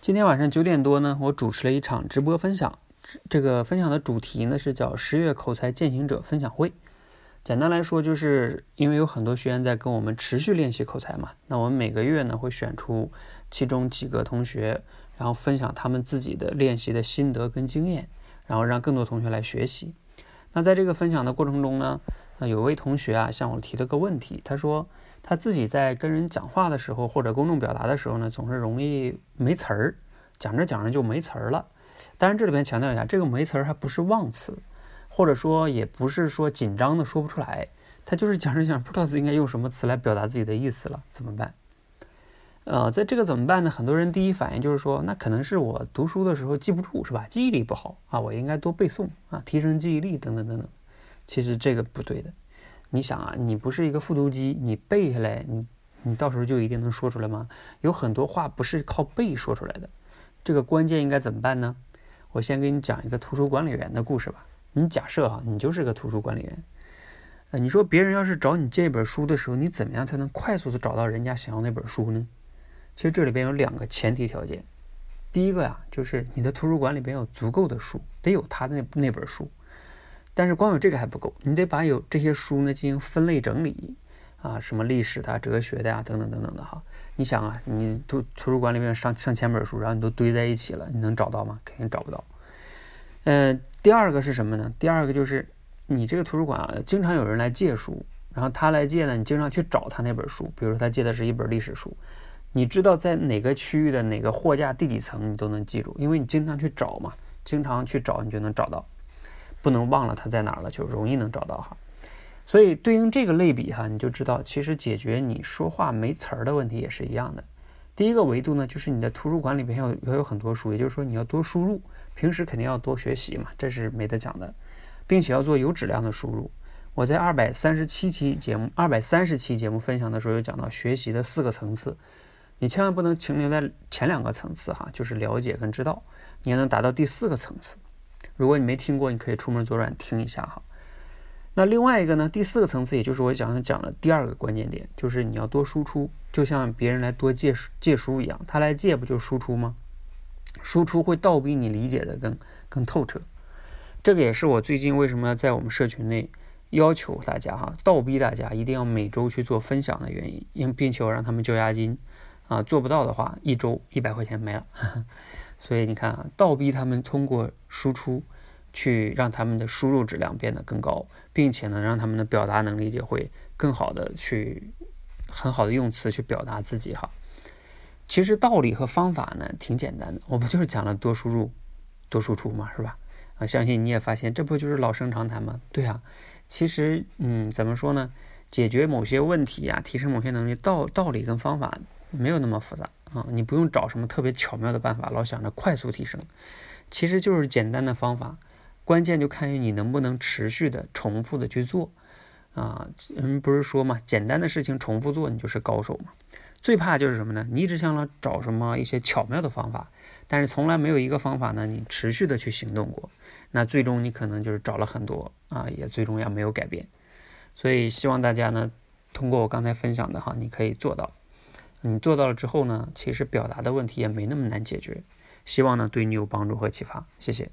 今天晚上九点多呢，我主持了一场直播分享。这个分享的主题呢是叫“十月口才践行者分享会”。简单来说，就是因为有很多学员在跟我们持续练习口才嘛，那我们每个月呢会选出其中几个同学，然后分享他们自己的练习的心得跟经验，然后让更多同学来学习。那在这个分享的过程中呢，那有位同学啊向我提了个问题，他说他自己在跟人讲话的时候或者公众表达的时候呢，总是容易没词儿，讲着讲着就没词儿了。当然这里边强调一下，这个没词儿还不是忘词。或者说也不是说紧张的说不出来，他就是讲着讲着不知道应该用什么词来表达自己的意思了，怎么办？呃，在这个怎么办呢？很多人第一反应就是说，那可能是我读书的时候记不住，是吧？记忆力不好啊，我应该多背诵啊，提升记忆力等等等等。其实这个不对的。你想啊，你不是一个复读机，你背下来，你你到时候就一定能说出来吗？有很多话不是靠背说出来的。这个关键应该怎么办呢？我先给你讲一个图书管理员的故事吧。你假设哈，你就是个图书管理员，呃，你说别人要是找你借一本书的时候，你怎么样才能快速的找到人家想要那本书呢？其实这里边有两个前提条件，第一个呀，就是你的图书馆里边有足够的书，得有他的那那本书，但是光有这个还不够，你得把有这些书呢进行分类整理啊，什么历史的、哲学的呀，等等等等的哈。你想啊，你图图书馆里面上上千本书，然后你都堆在一起了，你能找到吗？肯定找不到。嗯。第二个是什么呢？第二个就是你这个图书馆啊，经常有人来借书，然后他来借呢，你经常去找他那本书。比如说他借的是一本历史书，你知道在哪个区域的哪个货架第几层，你都能记住，因为你经常去找嘛，经常去找你就能找到，不能忘了它在哪儿了，就容易能找到哈。所以对应这个类比哈，你就知道其实解决你说话没词儿的问题也是一样的。第一个维度呢，就是你的图书馆里边要要有很多书，也就是说你要多输入。平时肯定要多学习嘛，这是没得讲的，并且要做有质量的输入。我在二百三十七期节目、二百三十期节目分享的时候，有讲到学习的四个层次，你千万不能停留在前两个层次哈，就是了解跟知道，你要能达到第四个层次。如果你没听过，你可以出门左转听一下哈。那另外一个呢，第四个层次，也就是我讲讲的第二个关键点，就是你要多输出，就像别人来多借借书一样，他来借不就输出吗？输出会倒逼你理解的更更透彻，这个也是我最近为什么要在我们社群内要求大家哈，倒逼大家一定要每周去做分享的原因，因并且我让他们交押金啊，做不到的话一周一百块钱没了。所以你看啊，倒逼他们通过输出去让他们的输入质量变得更高，并且呢让他们的表达能力也会更好的去很好的用词去表达自己哈。其实道理和方法呢挺简单的，我不就是讲了多输入、多输出嘛，是吧？啊，相信你也发现，这不就是老生常谈吗？对啊，其实，嗯，怎么说呢？解决某些问题呀，提升某些能力，道道理跟方法没有那么复杂啊，你不用找什么特别巧妙的办法，老想着快速提升，其实就是简单的方法，关键就看于你能不能持续的、重复的去做啊。人不是说嘛，简单的事情重复做，你就是高手嘛。最怕就是什么呢？你一直想着找什么一些巧妙的方法，但是从来没有一个方法呢，你持续的去行动过，那最终你可能就是找了很多啊，也最终也没有改变。所以希望大家呢，通过我刚才分享的哈，你可以做到。你做到了之后呢，其实表达的问题也没那么难解决。希望呢对你有帮助和启发，谢谢。